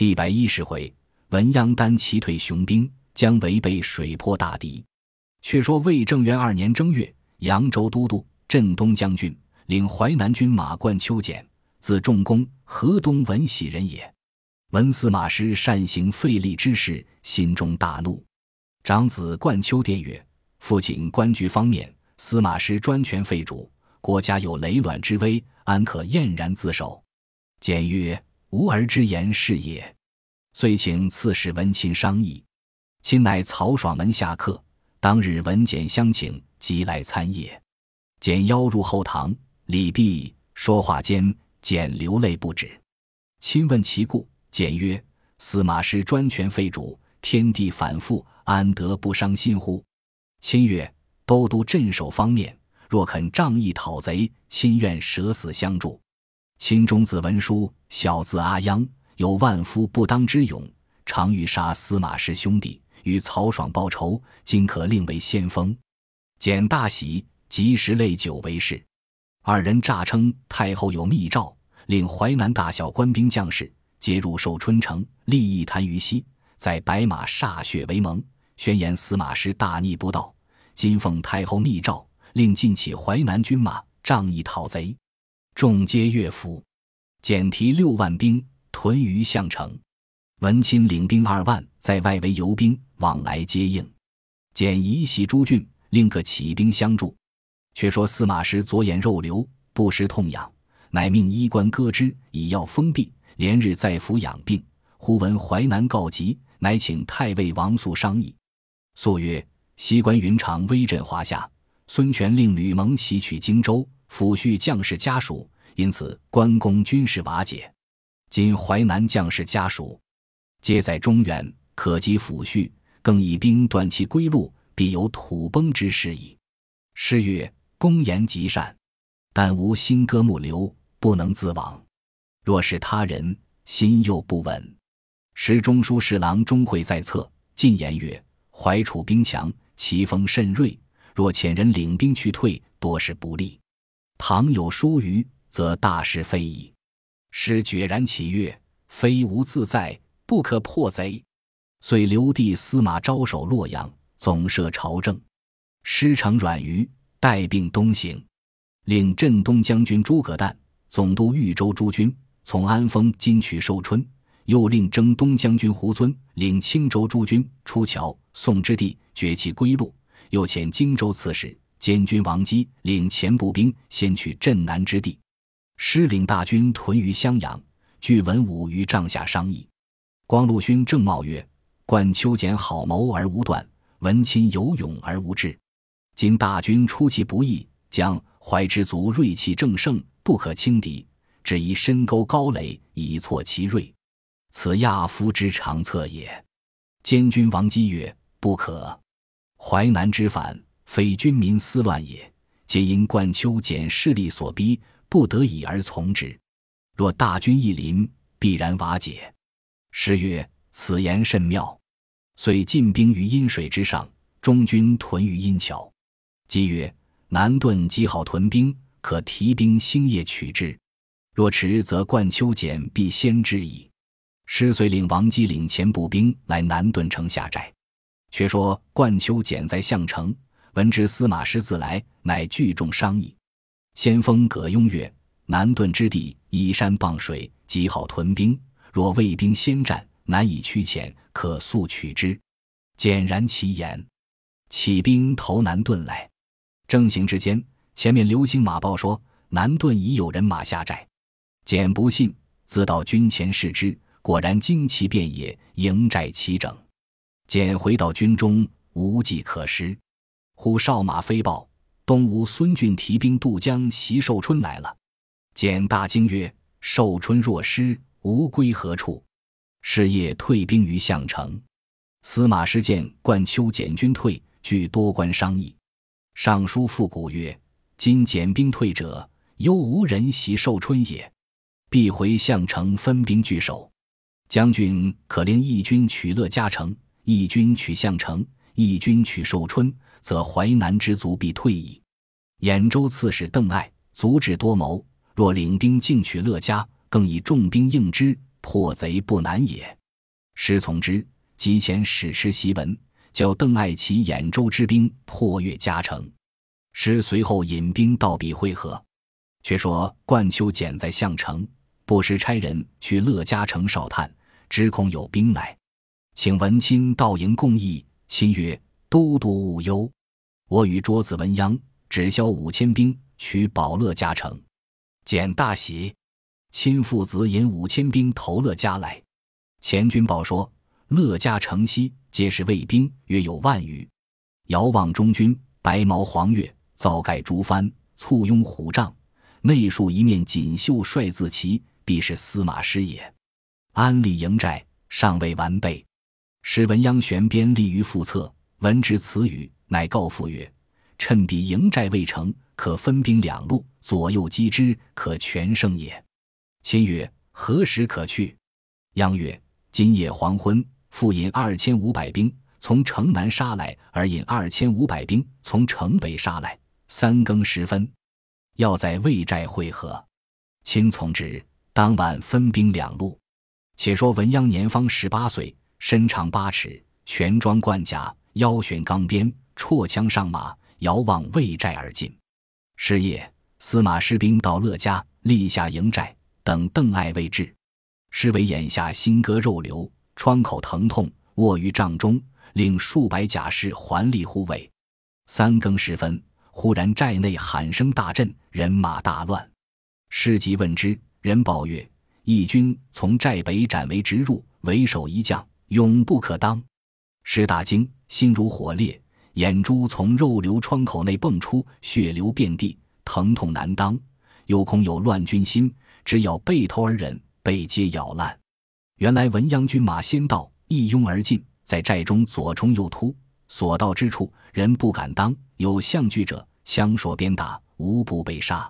第百一十回，文鸯单骑退雄兵，将违背水泊大敌。却说魏正元二年正月，扬州都督镇东将军领淮南军马冠秋俭，字仲公，河东闻喜人也。闻司马师善行废立之事，心中大怒。长子冠秋殿曰：“父亲官居方面，司马师专权废主，国家有雷卵之危，安可晏然自守？”简曰。吾儿之言是也，遂请刺史文钦商议。钦乃曹爽门下客，当日文简相请，即来参谒。简邀入后堂，礼毕，说话间，简流泪不止。亲问其故，简曰：“司马师专权废主，天地反复，安得不伤心乎？”亲曰：“都督镇守方面，若肯仗义讨贼，亲愿舍死相助。”亲中字文书，小字阿央，有万夫不当之勇，常欲杀司马氏兄弟，与曹爽报仇。今可令为先锋。简大喜，及时泪酒为誓。二人诈称太后有密诏，令淮南大小官兵将士皆入寿春城，立一坛于西，在白马歃血为盟，宣言司马师大逆不道。今奉太后密诏，令尽起淮南军马，仗义讨贼。众皆乐服，简提六万兵屯于项城，文钦领兵二万在外围游兵往来接应。简移袭诸郡，令各起兵相助。却说司马师左眼肉瘤，不时痛痒，乃命医官割之，以药封闭，连日在府养病。忽闻淮南告急，乃请太尉王肃商议。肃曰：“西关云长威震华夏，孙权令吕蒙袭取荆州。”抚恤将士家属，因此关公军事瓦解。今淮南将士家属皆在中原，可及抚恤，更以兵断其归路，必有土崩之势矣。诗曰：“公言极善，但无心歌目流，不能自往。若是他人，心又不稳。”时中书侍郎钟会在侧进言曰：“淮楚兵强，其锋甚锐，若遣人领兵去退，多是不利。”倘有疏虞，则大事非矣。师决然起曰：“非吾自在，不可破贼。”遂留弟司马招守洛阳，总摄朝政。师承阮瑜，带病东行，令镇东将军诸葛诞总督豫州诸军，从安丰金取寿春。又令征东将军胡遵领青州诸军出桥宋之地，绝其归路。又遣荆州刺史。监军王基领前步兵先取镇南之地，师领大军屯于襄阳。据文武于帐下商议。光禄勋郑茂曰：“冠秋俭好谋而无断，文钦有勇而无智。今大军出其不意，将淮之族锐气正盛，不可轻敌。只宜深沟高垒，以挫其锐。此亚夫之长策也。”监军王基曰：“不可。淮南之反。”非军民思乱也，皆因冠丘俭势力所逼，不得已而从之。若大军一临，必然瓦解。诗曰：“此言甚妙。”遂进兵于阴水之上，中军屯于阴桥。即曰：“南顿积好屯兵，可提兵星夜取之。若迟，则冠丘俭必先之矣。”师遂令王基领前步兵来南顿城下寨。却说冠丘俭在项城。闻知司马师自来，乃聚众商议。先锋葛雍曰：“南顿之地依山傍水，极好屯兵。若魏兵先战，难以驱遣，可速取之。”简然其言，起兵投南顿来。正行之间，前面流星马报说南顿已有人马下寨。简不信，自到军前视之，果然旌旗遍野，营寨齐整。简回到军中，无计可施。呼哨马飞报，东吴孙俊提兵渡江袭寿春来了。简大惊曰：“寿春若失，吾归何处？”是夜退兵于项城。司马师见冠丘简军退，据多官商议。尚书复古曰：“今简兵退者，犹无人袭寿春也，必回项城分兵据守。将军可令义军取乐嘉城，义军取项城，义军取寿春。”则淮南之卒必退矣。兖州刺史邓艾足智多谋，若领兵进取乐嘉，更以重兵应之，破贼不难也。师从之，即遣使持檄文，叫邓艾齐兖州之兵破越嘉城。师随后引兵到彼会合。却说冠丘简在项城，不时差人去乐嘉城哨探，只恐有兵来，请文钦到营共议。钦曰：“都督勿忧，我与卓子文鸯只消五千兵，取保乐嘉城。”简大喜。亲父子引五千兵投乐嘉来。前军报说，乐嘉城西皆是卫兵，约有万余。遥望中军，白毛黄月，造盖竹帆，簇拥虎帐。内竖一面锦绣帅字旗，必是司马师也。安立营寨尚未完备，使文鸯悬鞭立于腹侧，闻之此语，乃告父曰：“趁彼营寨未成，可分兵两路，左右击之，可全胜也。”亲曰：“何时可去？”央曰：“今夜黄昏，复引二千五百兵从城南杀来，而引二千五百兵从城北杀来，三更时分。”要在魏寨会合，亲从之。当晚分兵两路。且说文鸯年方十八岁，身长八尺，全装冠甲，腰悬钢鞭，绰枪上马，遥望魏寨而进。是夜，司马师兵到乐家，立下营寨，等邓艾未至。师为眼下心割肉瘤，窗口疼痛，卧于帐中，令数百甲士环立护卫。三更时分。忽然寨内喊声大震，人马大乱。师即问之，人报曰：“义军从寨北斩为直入，为首一将，勇不可当。”师大惊，心如火烈，眼珠从肉瘤窗口内迸出，血流遍地，疼痛难当。又恐有乱军心，只咬背头而忍，被皆咬烂。原来文鸯军马先到，一拥而进，在寨中左冲右突，所到之处，人不敢当。有相拒者，枪槊鞭打，无不被杀。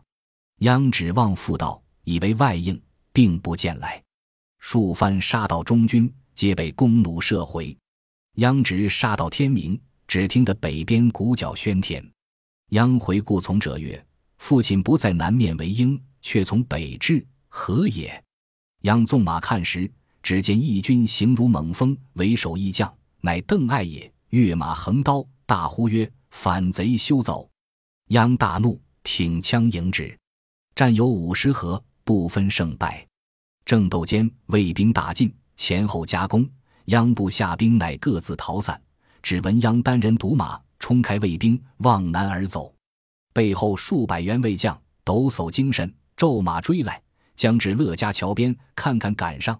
央指望复道，以为外应，并不见来。数番杀到中军，皆被弓弩射回。央直杀到天明，只听得北边鼓角喧天。央回顾从者曰：“父亲不在南面为鹰，却从北至，何也？”央纵马看时，只见义军行如猛风，为首义将乃邓艾也。跃马横刀，大呼曰：反贼休走！央大怒，挺枪迎之。战有五十合，不分胜败。正斗间，魏兵大进，前后夹攻。央部下兵乃各自逃散，只闻央单人独马冲开卫兵，望南而走。背后数百员卫将抖擞精神，骤马追来，将至乐家桥边，看看赶上。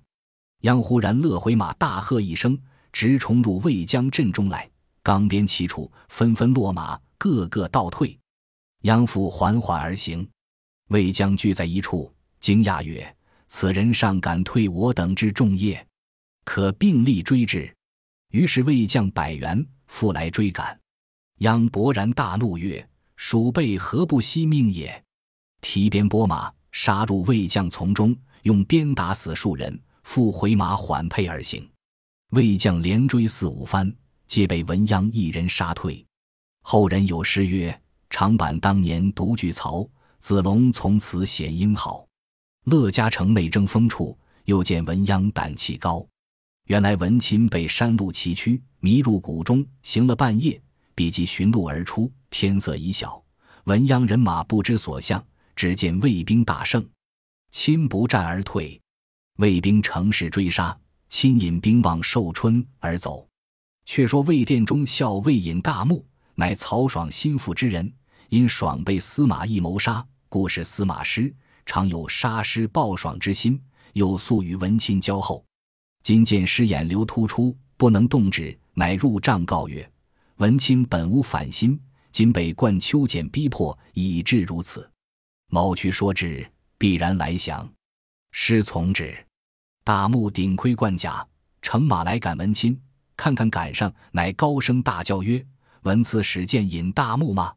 央忽然勒回马，大喝一声，直冲入卫将阵中来。钢鞭齐出，纷纷落马，个个倒退。央父缓缓而行，卫将聚在一处，惊讶曰：“此人尚敢退我等之众业，可并力追之。”于是魏将百元复来追赶。杨勃然大怒曰：“鼠辈何不惜命也？”提鞭拨马，杀入魏将丛中，用鞭打死数人，复回马缓辔而行。魏将连追四五番。皆被文鸯一人杀退。后人有诗曰：“长坂当年独据曹，子龙从此显英豪。”乐嘉城内争锋处，又见文鸯胆气高。原来文钦被山路崎岖，迷入谷中，行了半夜，比即寻路而出。天色已晓，文鸯人马不知所向，只见魏兵大胜，亲不战而退。魏兵乘势追杀，亲引兵往寿春而走。却说魏殿中校魏引大木，乃曹爽心腹之人，因爽被司马懿谋杀，故是司马师，常有杀师报爽之心，又素与文钦交厚。今见师眼流突出，不能动止，乃入帐告曰：“文钦本无反心，今被冠秋简逼迫，以致如此。某去说之，必然来降。”师从之。大木顶盔贯甲，乘马来赶文钦。看看赶上，乃高声大叫曰：“文刺史见引大木吗？”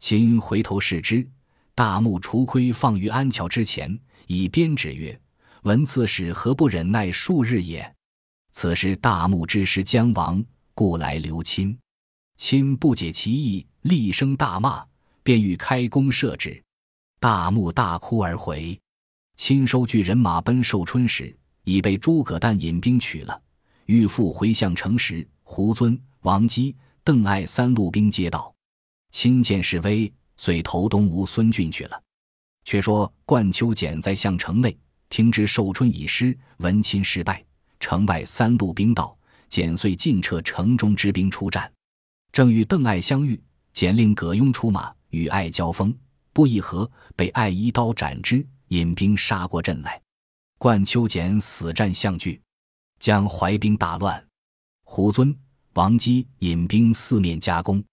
秦回头视之，大木除盔放于安桥之前，以鞭指曰：“文刺史何不忍耐数日也？”此时大木之师将亡，故来留亲。亲不解其意，厉声大骂，便欲开弓射之。大木大哭而回。亲收聚人马奔寿春时，已被诸葛诞引兵取了。欲复回项城时，胡遵、王基、邓艾三路兵接到，亲见势威，遂投东吴孙峻去了。却说冠丘简在项城内，听知寿春已失，闻亲失败，城外三路兵到，简遂尽撤城中之兵出战。正与邓艾相遇，简令葛雍出马与艾交锋，不一合，被艾一刀斩之，引兵杀过阵来。冠丘简死战相拒。将淮兵大乱，胡遵、王基引兵四面夹攻，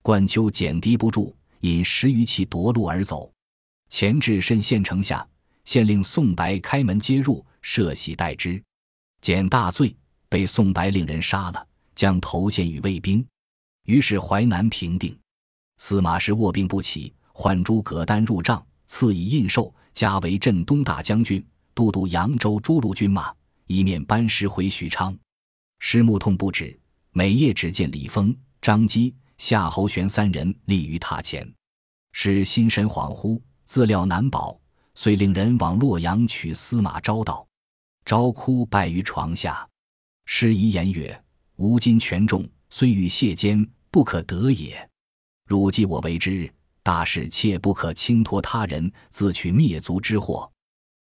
冠丘简敌不住，引十余骑夺路而走，前至慎县城下，县令宋白开门接入，设席待之。简大醉，被宋白令人杀了，将头献与卫兵。于是淮南平定。司马师卧病不起，唤诸葛诞入帐，赐以印绶，加为镇东大将军，都督扬州诸路军马。一面班师回许昌，师目痛不止，每夜只见李丰、张基、夏侯玄三人立于榻前，使心神恍惚，自料难保，遂令人往洛阳取司马昭道。昭哭败于床下，师遗言曰：“吾今权重，虽欲谢坚，不可得也。汝既我为之，大事切不可轻托他人，自取灭族之祸。”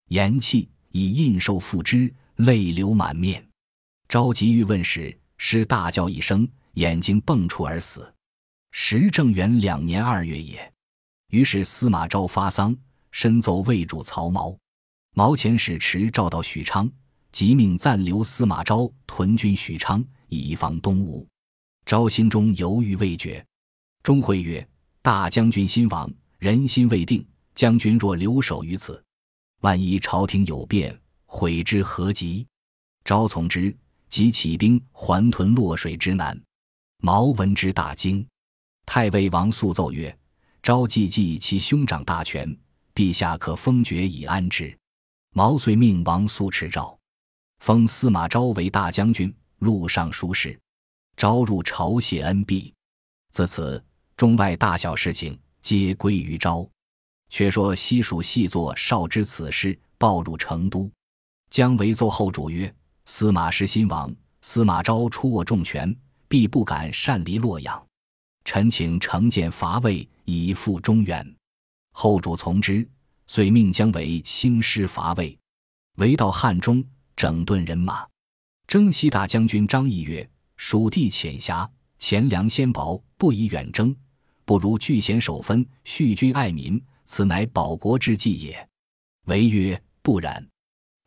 言讫，以印绶付之。泪流满面，召集欲问时，师大叫一声，眼睛迸出而死。时正元两年二月也。于是司马昭发丧，深奏魏主曹髦。毛遣使持诏到许昌，即命暂留司马昭屯军许昌，以防东吴。昭心中犹豫未决，钟会曰：“大将军心亡，人心未定。将军若留守于此，万一朝廷有变。”悔之何及？昭从之，即起兵还屯洛水之南。毛闻之大惊。太尉王肃奏曰：“昭既继其兄长大权，陛下可封爵以安之。”毛遂命王肃持诏，封司马昭为大将军，录尚书事。昭入朝谢恩毕。自此，中外大小事情皆归于昭。却说西蜀细作少知此事，报入成都。姜维奏后主曰：“司马师新亡，司马昭出握重权，必不敢擅离洛阳。臣请乘舰伐魏，以复中原。”后主从之，遂命姜维兴师伐魏。维到汉中，整顿人马。征西大将军张翼曰：“蜀地浅狭，钱粮纤薄，不宜远征，不如据险守分，恤君爱民，此乃保国之计也。”维曰：“不然。”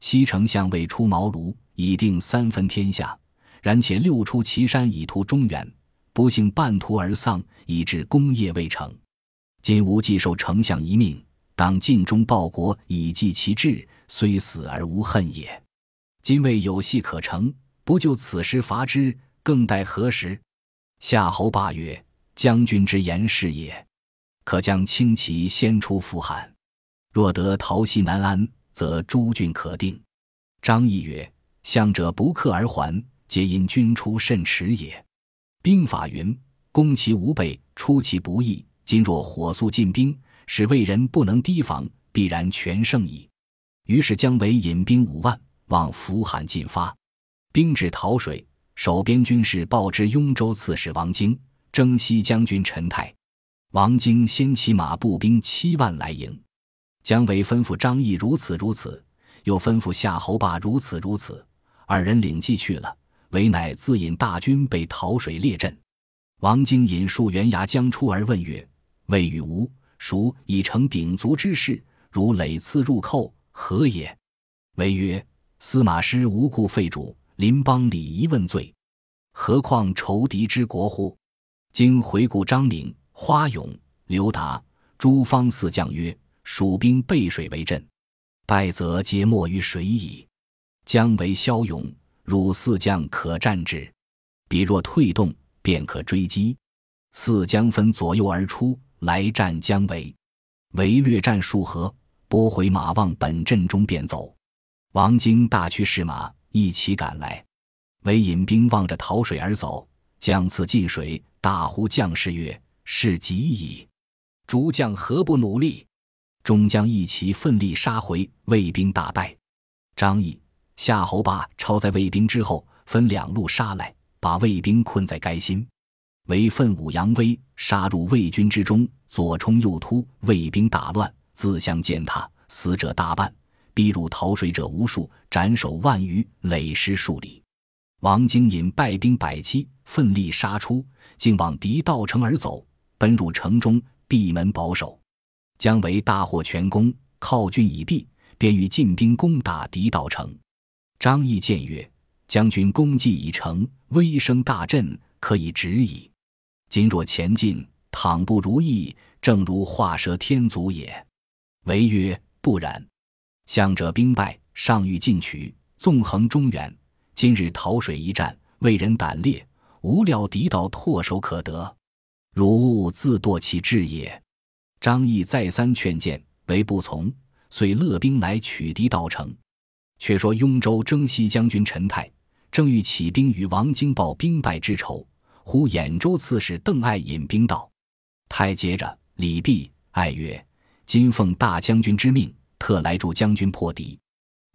西丞相未出茅庐，已定三分天下。然且六出祁山，以图中原，不幸半途而丧，以致功业未成。今吾既受丞相一命，当尽忠报国，以济其志，虽死而无恨也。今未有戏可成，不就此时伐之，更待何时？夏侯霸曰：“将军之言是也，可将轻骑先出复汉。若得桃溪南安。”则诸郡可定。张翼曰：“向者不克而还，皆因君出甚迟也。兵法云：攻其无备，出其不意。今若火速进兵，使魏人不能提防，必然全胜矣。”于是姜维引兵五万往扶韩进发。兵至桃水，守边军士报之雍州刺史王经、征西将军陈泰。王经先骑马步兵七万来迎。姜维吩咐张翼如此如此，又吩咐夏侯霸如此如此。二人领计去了，韦乃自引大军被桃水列阵。王经引数员牙将出而问曰：“魏与吴孰已成鼎足之势？如累次入寇，何也？”韦曰：“司马师无故废主，邻邦礼仪问罪，何况仇敌之国乎？”经回顾张敏、花勇、刘达、诸方四将曰。蜀兵背水为阵，败则皆没于水矣。姜维骁勇，汝四将可战之。彼若退动，便可追击。四将分左右而出，来战姜维。维略战数合，拨回马望本阵中便走。王经大驱士马一齐赶来，韦引兵望着桃水而走，将次进水，大呼将士曰：“是急矣！诸将何不努力？”终将一齐奋力杀回，魏兵大败。张翼、夏侯霸超在魏兵之后，分两路杀来，把魏兵困在该心。为奋武扬威，杀入魏军之中，左冲右突，魏兵大乱，自相践踏，死者大半，逼入逃水者无数，斩首万余，累尸数里。王经引败兵百七，奋力杀出，竟往敌道城而走，奔入城中，闭门保守。姜维大获全功，靠军已毕，便欲进兵攻打敌道城。张翼见曰：“将军功绩已成，威声大振，可以止矣。”今若前进，倘不如意，正如画蛇添足也。唯曰：不然。向者兵败，尚欲进取，纵横中原。今日讨水一战，为人胆烈，无料敌道唾手可得，如自堕其志也。张翼再三劝谏，唯不从，遂勒兵来取敌道城。却说雍州征西将军陈泰，正欲起兵与王经报兵败之仇。呼兖州刺史邓艾引兵到，太接着李毕，艾曰：“今奉大将军之命，特来助将军破敌。”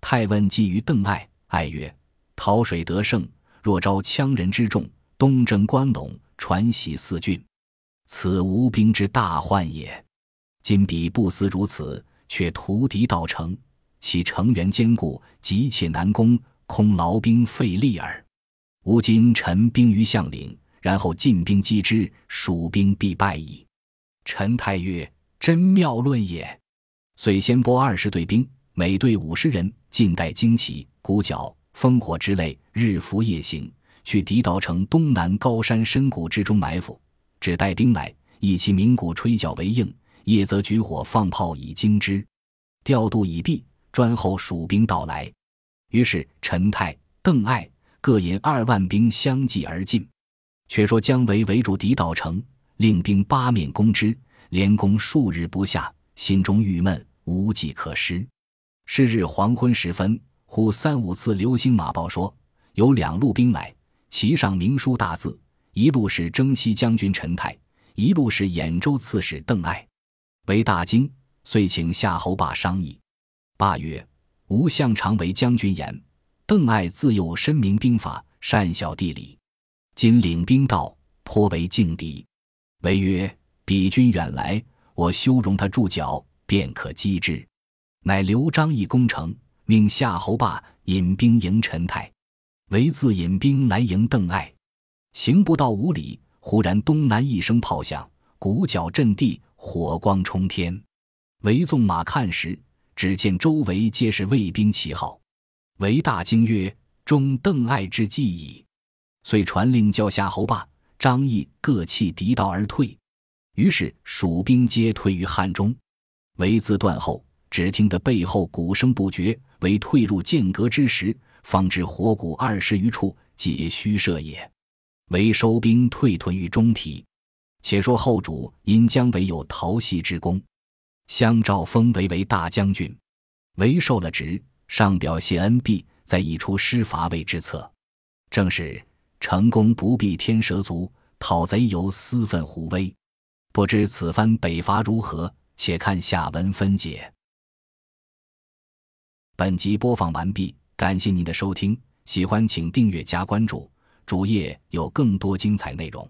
太问计于邓艾，艾曰：“讨水得胜，若招羌人之众，东征关陇，传习四郡，此无兵之大患也。今彼不思如此，却屠敌道成，其城垣坚固，急切难攻，空劳兵费力耳。吾今陈兵于项岭。”然后进兵击之，蜀兵必败矣。陈泰曰真妙论也。遂先拨二十队兵，每队五十人，尽带旌旗、鼓角、烽火之类，日伏夜行，去敌道城东南高山深谷之中埋伏。只带兵来，以其鸣鼓吹角为应；夜则举火放炮以惊之。调度已毕，专候蜀兵到来。于是陈泰、邓艾各引二万兵相继而进。却说姜维围住狄道城，令兵八面攻之，连攻数日不下，心中郁闷，无计可施。是日黄昏时分，忽三五次流星马报说，有两路兵来，旗上明书大字，一路是征西将军陈泰，一路是兖州刺史邓艾。为大惊，遂请夏侯霸商议。霸曰：“吾向常为将军言，邓艾自幼深明兵法，善晓地理。”今领兵到，颇为劲敌。唯曰：“彼军远来，我休容他驻脚，便可击之。”乃留张翼攻城，命夏侯霸引兵迎陈泰，唯自引兵来迎邓艾。行不到五里，忽然东南一声炮响，鼓角震地，火光冲天。唯纵马看时，只见周围皆是卫兵旗号。唯大惊曰：“中邓艾之计矣！”遂传令叫夏侯霸、张翼各弃敌道而退，于是蜀兵皆退于汉中。为自断后，只听得背后鼓声不绝，为退入剑阁之时，方知火鼓二十余处，皆虚设也。为收兵退屯于中提。且说后主因姜维有逃袭之功，相诏封为为大将军。为受了职，上表谢恩毕，再议出师伐魏之策。正是。成功不必天蛇族，讨贼犹私愤虎威。不知此番北伐如何？且看下文分解。本集播放完毕，感谢您的收听，喜欢请订阅加关注，主页有更多精彩内容。